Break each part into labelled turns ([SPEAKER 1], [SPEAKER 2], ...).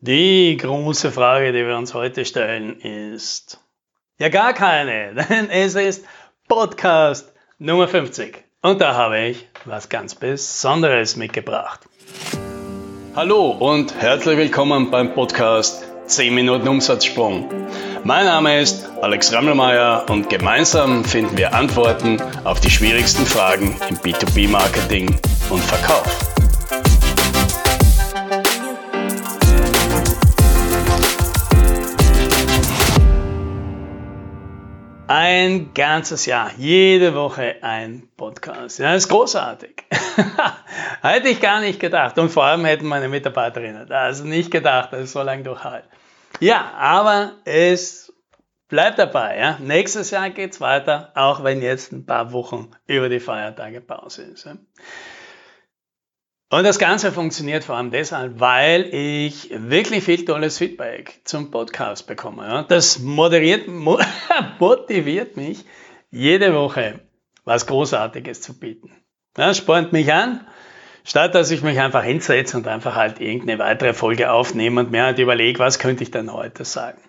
[SPEAKER 1] Die große Frage, die wir uns heute stellen, ist ja gar keine, denn es ist Podcast Nummer 50. Und da habe ich was ganz Besonderes mitgebracht. Hallo und herzlich willkommen beim Podcast 10 Minuten Umsatzsprung. Mein Name ist Alex Rammelmeier und gemeinsam finden wir Antworten auf die schwierigsten Fragen im B2B-Marketing und Verkauf. Ein ganzes Jahr, jede Woche ein Podcast. Ja, das ist großartig. Hätte ich gar nicht gedacht. Und vor allem hätten meine Mitarbeiterinnen das nicht gedacht, dass ich so lange durchhalte. Ja, aber es bleibt dabei. Ja. Nächstes Jahr geht es weiter, auch wenn jetzt ein paar Wochen über die Feiertage Pause ist. Ja. Und das Ganze funktioniert vor allem deshalb, weil ich wirklich viel tolles Feedback zum Podcast bekomme. Das moderiert, motiviert mich, jede Woche was Großartiges zu bieten. Das spornt mich an, statt dass ich mich einfach hinsetze und einfach halt irgendeine weitere Folge aufnehme und mir halt überlege, was könnte ich denn heute sagen.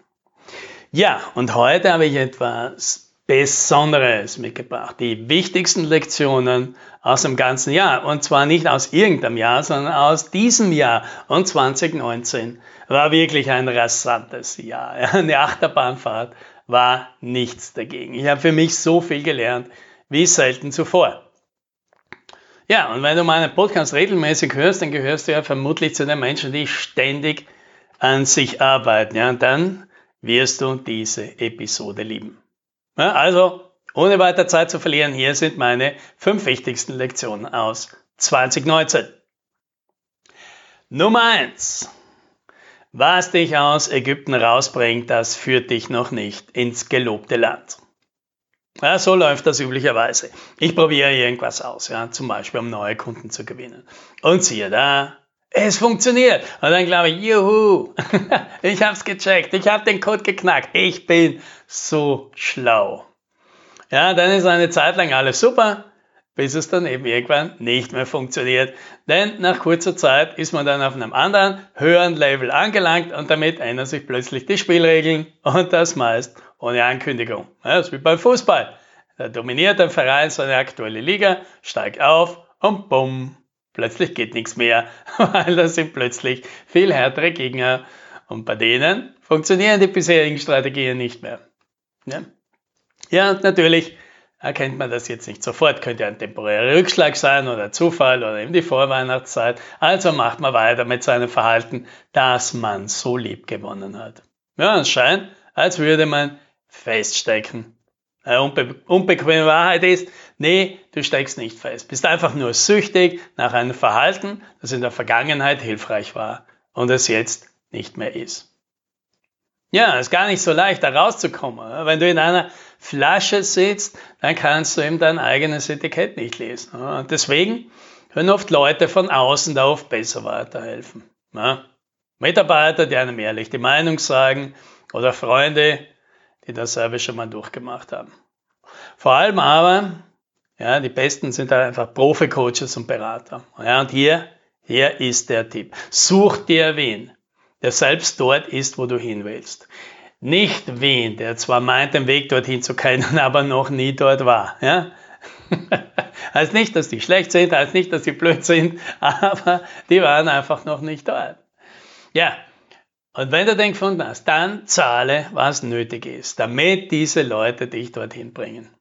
[SPEAKER 1] Ja, und heute habe ich etwas Besonderes mitgebracht. Die wichtigsten Lektionen aus dem ganzen Jahr. Und zwar nicht aus irgendeinem Jahr, sondern aus diesem Jahr. Und 2019 war wirklich ein rasantes Jahr. Eine Achterbahnfahrt war nichts dagegen. Ich habe für mich so viel gelernt wie selten zuvor. Ja, und wenn du meinen Podcast regelmäßig hörst, dann gehörst du ja vermutlich zu den Menschen, die ständig an sich arbeiten. Ja, und dann wirst du diese Episode lieben. Ja, also, ohne weiter Zeit zu verlieren, hier sind meine fünf wichtigsten Lektionen aus 2019. Nummer eins: Was dich aus Ägypten rausbringt, das führt dich noch nicht ins gelobte Land. Ja, so läuft das üblicherweise. Ich probiere irgendwas aus, ja, zum Beispiel um neue Kunden zu gewinnen. Und siehe da, es funktioniert. Und dann glaube ich, juhu, ich habe es gecheckt, ich habe den Code geknackt, ich bin so schlau. Ja, dann ist eine Zeit lang alles super, bis es dann eben irgendwann nicht mehr funktioniert. Denn nach kurzer Zeit ist man dann auf einem anderen, höheren Level angelangt und damit ändern sich plötzlich die Spielregeln und das meist ohne Ankündigung. Ja, das ist wie beim Fußball. Da dominiert ein Verein seine aktuelle Liga, steigt auf und bumm, plötzlich geht nichts mehr, weil da sind plötzlich viel härtere Gegner und bei denen funktionieren die bisherigen Strategien nicht mehr. Ja, ja natürlich erkennt man das jetzt nicht sofort, könnte ein temporärer Rückschlag sein oder Zufall oder eben die Vorweihnachtszeit. Also macht man weiter mit seinem Verhalten, das man so lieb gewonnen hat. Ja, es scheint, als würde man feststecken. Eine unbe unbequeme Wahrheit ist, nee, du steckst nicht fest. Bist einfach nur süchtig nach einem Verhalten, das in der Vergangenheit hilfreich war und es jetzt nicht mehr ist. Ja, ist gar nicht so leicht, da rauszukommen. Wenn du in einer Flasche sitzt, dann kannst du eben dein eigenes Etikett nicht lesen. Und deswegen können oft Leute von außen da oft besser weiterhelfen. Mitarbeiter, die einem ehrlich die Meinung sagen oder Freunde, die dasselbe schon mal durchgemacht haben. Vor allem aber, ja, die Besten sind halt einfach Profi-Coaches und Berater. Ja, und hier, hier ist der Tipp. Such dir wen, der selbst dort ist, wo du hin willst. Nicht wen, der zwar meint, den Weg dorthin zu kennen, aber noch nie dort war. Ja? heißt nicht, dass die schlecht sind, heißt nicht, dass sie blöd sind, aber die waren einfach noch nicht dort. Ja, und wenn du den gefunden hast, dann zahle, was nötig ist, damit diese Leute dich dorthin bringen.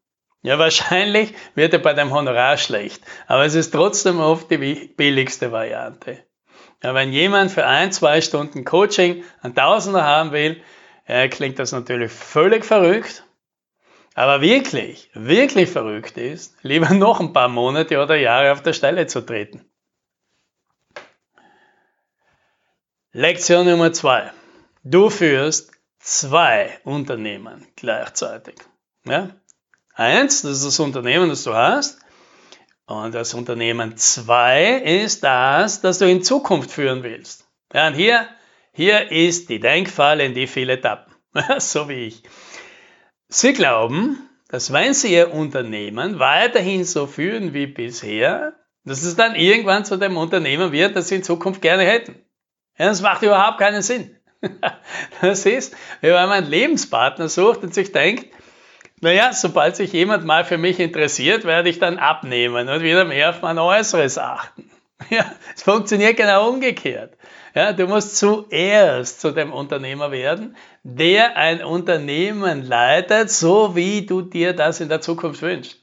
[SPEAKER 1] Ja, wahrscheinlich wird er bei dem Honorar schlecht, aber es ist trotzdem oft die billigste Variante. Ja, wenn jemand für ein, zwei Stunden Coaching einen Tausender haben will, äh, klingt das natürlich völlig verrückt. Aber wirklich, wirklich verrückt ist, lieber noch ein paar Monate oder Jahre auf der Stelle zu treten. Lektion Nummer zwei. Du führst zwei Unternehmen gleichzeitig. Ja? Eins, das ist das Unternehmen, das du hast. Und das Unternehmen zwei ist das, das du in Zukunft führen willst. Ja, und hier, hier ist die Denkfalle, in die viele tappen. so wie ich. Sie glauben, dass wenn sie ihr Unternehmen weiterhin so führen wie bisher, dass es dann irgendwann zu dem Unternehmen wird, das sie in Zukunft gerne hätten. Ja, das macht überhaupt keinen Sinn. Das ist, wenn man einen Lebenspartner sucht und sich denkt, naja, sobald sich jemand mal für mich interessiert, werde ich dann abnehmen und wieder mehr auf mein Äußeres achten. Ja, es funktioniert genau umgekehrt. Ja, du musst zuerst zu dem Unternehmer werden, der ein Unternehmen leitet, so wie du dir das in der Zukunft wünschst.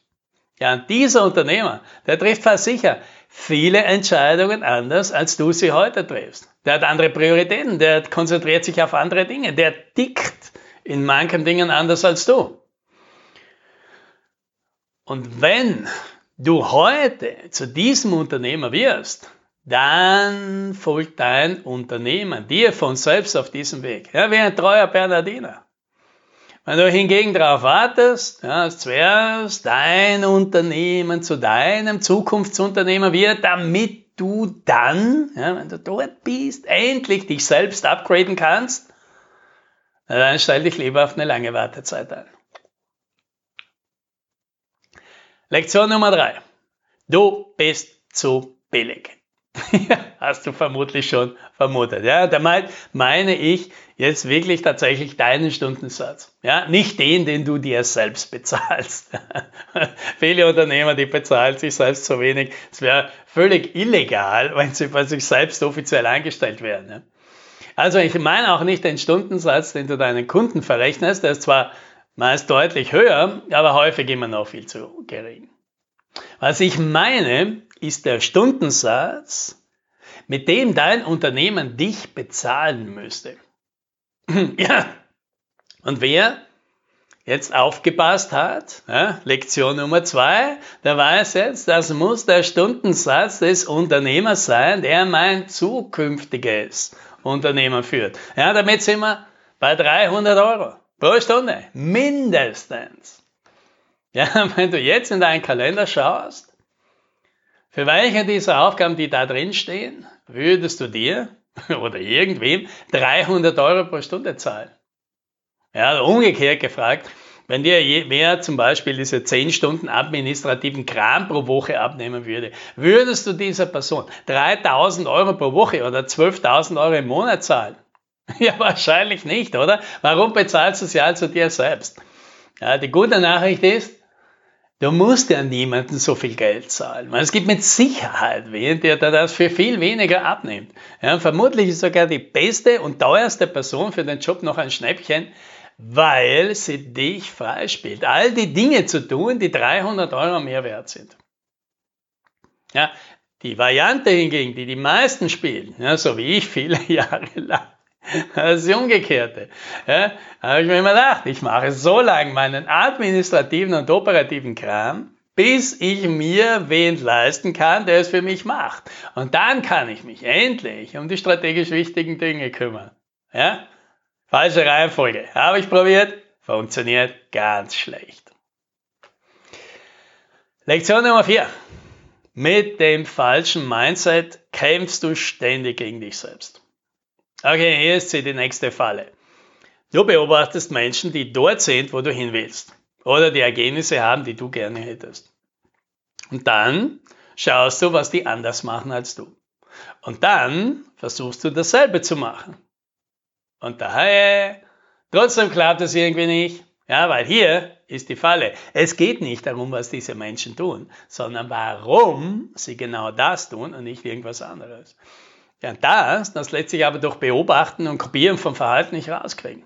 [SPEAKER 1] Ja, und dieser Unternehmer, der trifft fast sicher viele Entscheidungen anders, als du sie heute triffst. Der hat andere Prioritäten, der konzentriert sich auf andere Dinge, der tickt in manchen Dingen anders als du. Und wenn du heute zu diesem Unternehmer wirst, dann folgt dein Unternehmen dir von selbst auf diesem Weg. Ja, wie ein treuer Bernardiner. Wenn du hingegen darauf wartest, ja, zuerst dein Unternehmen zu deinem Zukunftsunternehmer wird, damit du dann, ja, wenn du dort bist, endlich dich selbst upgraden kannst, dann stell dich lieber auf eine lange Wartezeit ein. Lektion Nummer drei. Du bist zu billig. Hast du vermutlich schon vermutet. Ja, damit meine ich jetzt wirklich tatsächlich deinen Stundensatz. Ja, nicht den, den du dir selbst bezahlst. Viele Unternehmer, die bezahlen sich selbst so wenig. Es wäre völlig illegal, wenn sie bei sich selbst offiziell eingestellt wären. Ja. Also ich meine auch nicht den Stundensatz, den du deinen Kunden verrechnest. Der ist zwar meist deutlich höher, aber häufig immer noch viel zu gering. Was ich meine, ist der Stundensatz, mit dem dein Unternehmen dich bezahlen müsste. ja, und wer jetzt aufgepasst hat, ja, Lektion Nummer zwei, der weiß jetzt, das muss der Stundensatz des Unternehmers sein, der mein zukünftiges Unternehmen führt. Ja, damit sind wir bei 300 Euro pro Stunde, mindestens. Ja, wenn du jetzt in deinen Kalender schaust, für welche dieser Aufgaben, die da drin stehen, würdest du dir oder irgendwem 300 Euro pro Stunde zahlen? Ja, umgekehrt gefragt, wenn dir wer zum Beispiel diese 10 Stunden administrativen Kram pro Woche abnehmen würde, würdest du dieser Person 3000 Euro pro Woche oder 12.000 Euro im Monat zahlen? Ja, wahrscheinlich nicht, oder? Warum bezahlst du sie also dir selbst? Ja, die gute Nachricht ist, Du musst ja niemandem so viel Geld zahlen. Es gibt mit Sicherheit wen, der das für viel weniger abnimmt. Ja, vermutlich ist sogar die beste und teuerste Person für den Job noch ein Schnäppchen, weil sie dich freispielt. All die Dinge zu tun, die 300 Euro mehr wert sind. Ja, die Variante hingegen, die die meisten spielen, ja, so wie ich viele Jahre lang, das ist die umgekehrte. Ja, habe ich mir immer gedacht, ich mache so lange meinen administrativen und operativen Kram, bis ich mir wen leisten kann, der es für mich macht. Und dann kann ich mich endlich um die strategisch wichtigen Dinge kümmern. Ja? Falsche Reihenfolge. Habe ich probiert, funktioniert ganz schlecht. Lektion Nummer 4. Mit dem falschen Mindset kämpfst du ständig gegen dich selbst. Okay, hier ist sie die nächste Falle. Du beobachtest Menschen, die dort sind, wo du hin willst. Oder die Ergebnisse haben, die du gerne hättest. Und dann schaust du, was die anders machen als du. Und dann versuchst du dasselbe zu machen. Und daher, trotzdem klappt es irgendwie nicht. Ja, weil hier ist die Falle. Es geht nicht darum, was diese Menschen tun, sondern warum sie genau das tun und nicht irgendwas anderes. Ja, das, das lässt sich aber durch Beobachten und Kopieren vom Verhalten nicht rauskriegen.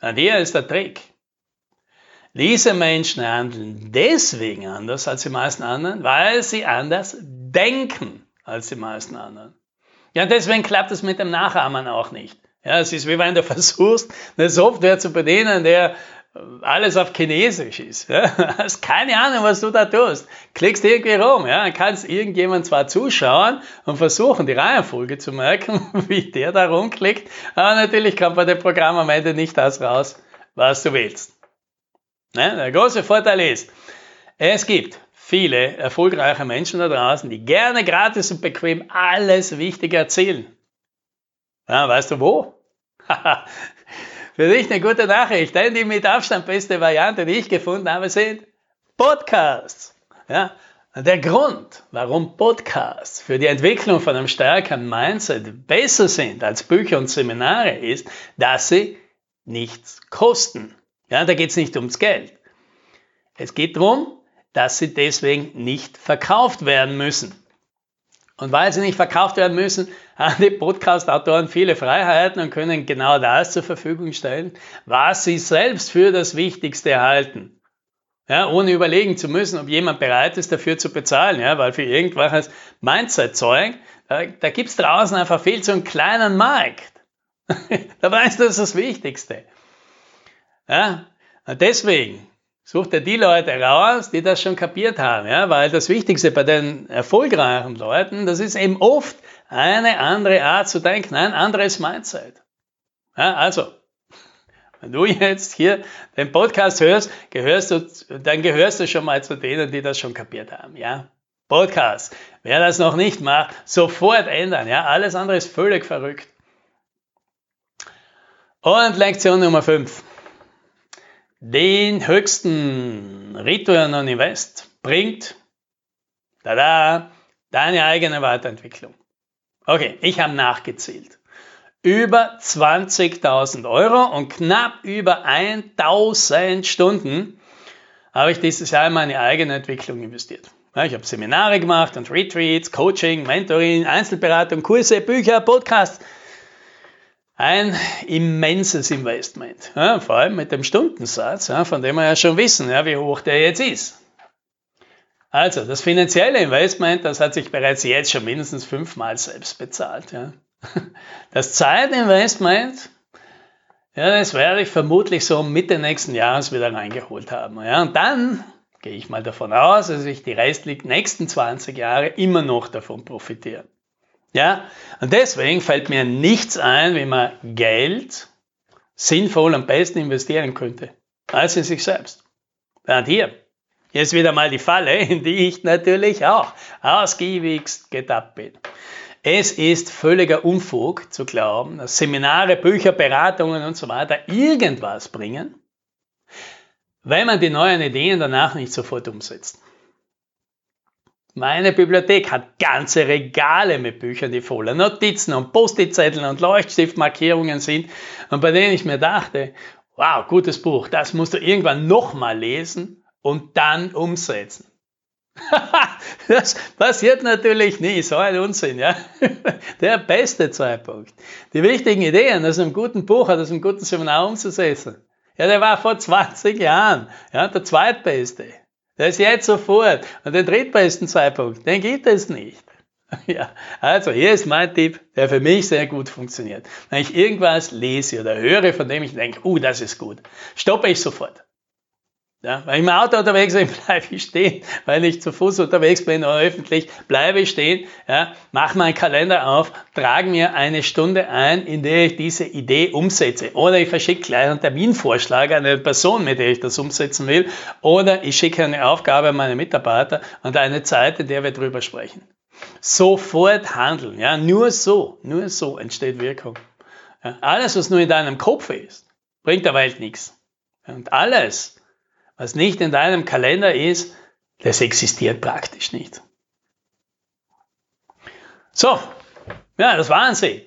[SPEAKER 1] Und hier ist der Trick. Diese Menschen handeln deswegen anders als die meisten anderen, weil sie anders denken als die meisten anderen. Ja, deswegen klappt es mit dem Nachahmen auch nicht. Ja, es ist wie wenn du versuchst, eine Software zu bedienen, der alles auf Chinesisch ist. Ja? Hast keine Ahnung, was du da tust. Klickst irgendwie rum, ja? Dann kannst irgendjemand zwar zuschauen und versuchen, die Reihenfolge zu merken, wie der da rumklickt, aber natürlich kommt bei dem Programm am Ende nicht das raus, was du willst. Ja? Der große Vorteil ist, es gibt viele erfolgreiche Menschen da draußen, die gerne gratis und bequem alles Wichtige erzählen. Ja, weißt du wo? Für dich eine gute Nachricht, denn die mit Abstand beste Variante, die ich gefunden habe, sind Podcasts. Ja, Der Grund, warum Podcasts für die Entwicklung von einem stärkeren Mindset besser sind als Bücher und Seminare, ist, dass sie nichts kosten. Ja, da geht es nicht ums Geld. Es geht darum, dass sie deswegen nicht verkauft werden müssen. Und weil sie nicht verkauft werden müssen, haben die Podcast-Autoren viele Freiheiten und können genau das zur Verfügung stellen, was sie selbst für das Wichtigste halten. Ja, ohne überlegen zu müssen, ob jemand bereit ist, dafür zu bezahlen. Ja, weil für irgendwelches Mindset-Zeug, da, da gibt es draußen einfach viel zu einen kleinen Markt. Dabei ist das das Wichtigste. Ja, deswegen Such dir die Leute raus, die das schon kapiert haben, ja, weil das Wichtigste bei den erfolgreichen Leuten, das ist eben oft eine andere Art zu denken, ein anderes Mindset. Ja, also, wenn du jetzt hier den Podcast hörst, gehörst du, dann gehörst du schon mal zu denen, die das schon kapiert haben, ja. Podcast. Wer das noch nicht macht, sofort ändern, ja. Alles andere ist völlig verrückt. Und Lektion Nummer 5. Den höchsten Return on Invest bringt tada, deine eigene Weiterentwicklung. Okay, ich habe nachgezählt. Über 20.000 Euro und knapp über 1.000 Stunden habe ich dieses Jahr in meine eigene Entwicklung investiert. ich habe Seminare gemacht und Retreats, Coaching, Mentoring, Einzelberatung, Kurse, Bücher, Podcasts ein immenses Investment. Ja, vor allem mit dem Stundensatz, ja, von dem wir ja schon wissen, ja, wie hoch der jetzt ist. Also, das finanzielle Investment, das hat sich bereits jetzt schon mindestens fünfmal selbst bezahlt. Das Zeitinvestment, ja, das werde ich vermutlich so Mitte nächsten Jahres wieder reingeholt haben. Und dann gehe ich mal davon aus, dass ich die restlichen nächsten 20 Jahre immer noch davon profitiere. Ja, und deswegen fällt mir nichts ein, wie man Geld sinnvoll am besten investieren könnte, als in sich selbst. Und hier, jetzt wieder mal die Falle, in die ich natürlich auch ausgiebigst getappt bin. Es ist völliger Unfug zu glauben, dass Seminare, Bücher, Beratungen und so weiter irgendwas bringen, wenn man die neuen Ideen danach nicht sofort umsetzt. Meine Bibliothek hat ganze Regale mit Büchern, die voller Notizen und Post-it-Zetteln und Leuchtstiftmarkierungen sind und bei denen ich mir dachte, wow, gutes Buch, das musst du irgendwann nochmal lesen und dann umsetzen. das passiert natürlich nie, so ein Unsinn, ja. Der beste Zeitpunkt. Die wichtigen Ideen aus einem guten Buch, aus einem guten Seminar umzusetzen. Ja, der war vor 20 Jahren, ja, der zweitbeste. Das jetzt sofort. Und den drittbesten Zeitpunkt, den gibt es nicht. Ja, also hier ist mein Tipp, der für mich sehr gut funktioniert. Wenn ich irgendwas lese oder höre, von dem ich denke, uh, das ist gut, stoppe ich sofort. Ja, wenn ich im Auto unterwegs bin, bleibe ich stehen. Wenn ich zu Fuß unterwegs bin oder öffentlich, bleibe ich stehen. Ja, mache meinen Kalender auf, trage mir eine Stunde ein, in der ich diese Idee umsetze. Oder ich verschicke gleich einen Terminvorschlag an eine Person, mit der ich das umsetzen will. Oder ich schicke eine Aufgabe an meine Mitarbeiter und eine Zeit, in der wir drüber sprechen. Sofort handeln. Ja, nur so, nur so entsteht Wirkung. Ja, alles, was nur in deinem Kopf ist, bringt der Welt nichts. Und alles, was nicht in deinem Kalender ist, das existiert praktisch nicht. So, ja, das waren sie.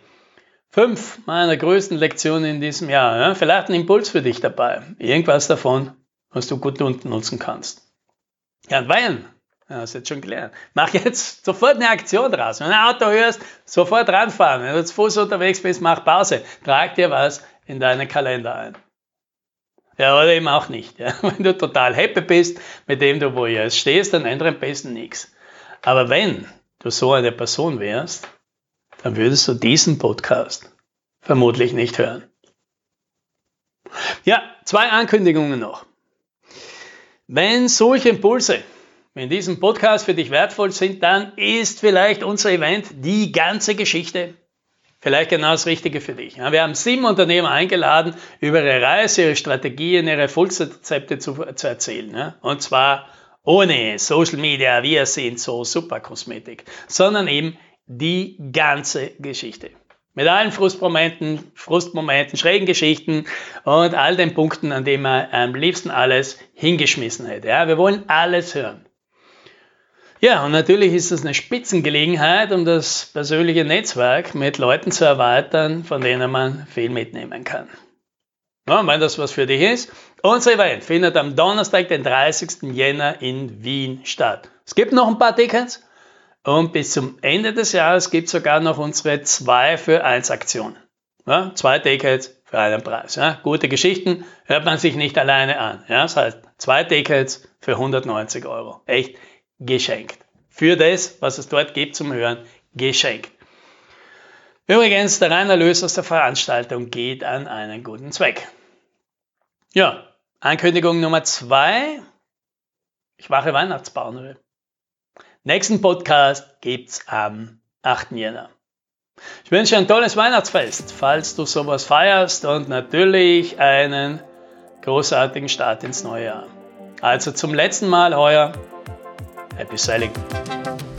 [SPEAKER 1] Fünf meiner größten Lektionen in diesem Jahr. Ja, vielleicht ein Impuls für dich dabei. Irgendwas davon, was du gut nutzen kannst. Ja, und wenn, ja, hast jetzt schon gelernt, mach jetzt sofort eine Aktion draus. Wenn du ein Auto hörst, sofort ranfahren. Wenn du zu Fuß unterwegs bist, mach Pause. Trag dir was in deinen Kalender ein. Ja, oder eben auch nicht. Ja. Wenn du total happy bist mit dem du wo jetzt stehst, dann ändert am besten nichts. Aber wenn du so eine Person wärst, dann würdest du diesen Podcast vermutlich nicht hören. Ja, zwei Ankündigungen noch. Wenn solche Impulse in diesem Podcast für dich wertvoll sind, dann ist vielleicht unser Event die ganze Geschichte vielleicht genau das Richtige für dich. Wir haben sieben Unternehmer eingeladen, über ihre Reise, ihre Strategien, ihre Erfolgsrezepte zu, zu erzählen. Und zwar ohne Social Media, wir sind so super Kosmetik, sondern eben die ganze Geschichte. Mit allen Frustmomenten, Frustmomenten, schrägen Geschichten und all den Punkten, an denen man am liebsten alles hingeschmissen hätte. Ja, wir wollen alles hören. Ja, und natürlich ist das eine Spitzengelegenheit, um das persönliche Netzwerk mit Leuten zu erweitern, von denen man viel mitnehmen kann. Ja, wenn das was für dich ist. Unser Event findet am Donnerstag, den 30. Jänner in Wien statt. Es gibt noch ein paar Tickets und bis zum Ende des Jahres gibt es sogar noch unsere 2 für 1 Aktion. Ja, zwei Tickets für einen Preis. Ja. Gute Geschichten hört man sich nicht alleine an. Ja. Das heißt, zwei Tickets für 190 Euro. Echt geschenkt. Für das, was es dort gibt zum Hören, geschenkt. Übrigens, der reine Erlös aus der Veranstaltung geht an einen guten Zweck. Ja, Ankündigung Nummer zwei. Ich mache Weihnachtsbauen. Nächsten Podcast gibt's am 8. Jänner. Ich wünsche ein tolles Weihnachtsfest, falls du sowas feierst und natürlich einen großartigen Start ins neue Jahr. Also zum letzten Mal heuer happy sailing.